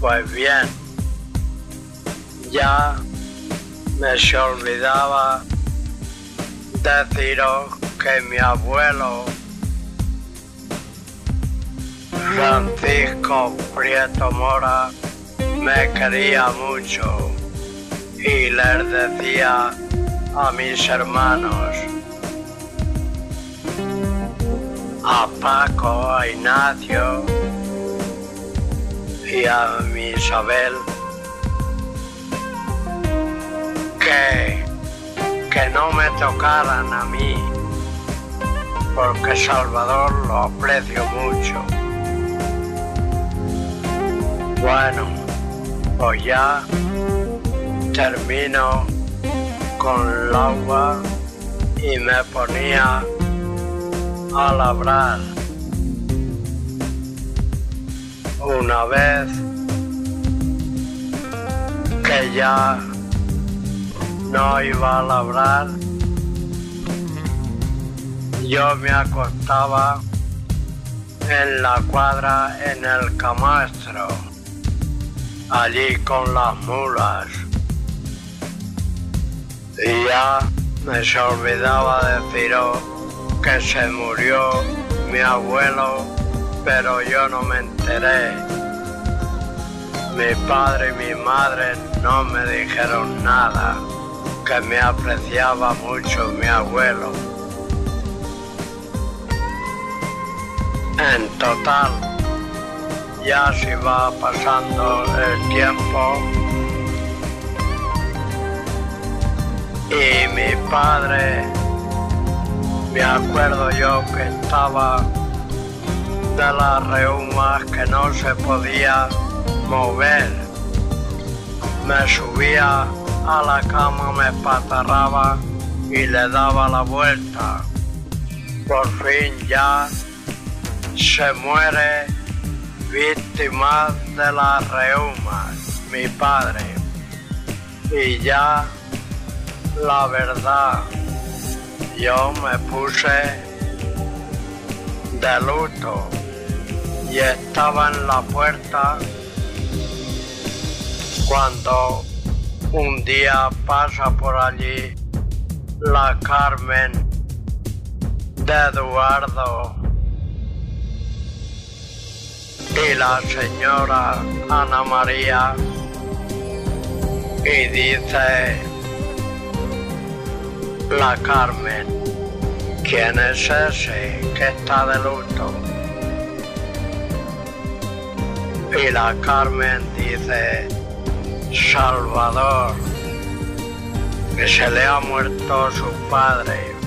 Pues bien, ya me se olvidaba deciros que mi abuelo Francisco Prieto Mora me quería mucho y les decía a mis hermanos, a Paco, a Ignacio y a mi Isabel, que, que no me tocaran a mí, porque Salvador lo aprecio mucho. Bueno, pues ya termino con el agua y me ponía a labrar. Una vez que ya no iba a labrar, yo me acostaba en la cuadra en el camastro, allí con las mulas. Y ya me se olvidaba deciros que se murió mi abuelo, pero yo no me enteré. Mi padre y mi madre no me dijeron nada, que me apreciaba mucho mi abuelo. En total, ya se va pasando el tiempo y mi padre, me acuerdo yo que estaba de las reumas que no se podía mover. Me subía a la cama, me patarraba y le daba la vuelta. Por fin ya se muere víctima de las reumas, mi padre. Y ya la verdad, yo me puse de luto y estaba en la puerta cuando un día pasa por allí la Carmen de Eduardo y la señora Ana María y dice la Carmen, ¿quién es ese que está de luto? Y la Carmen dice, Salvador, que se le ha muerto su padre.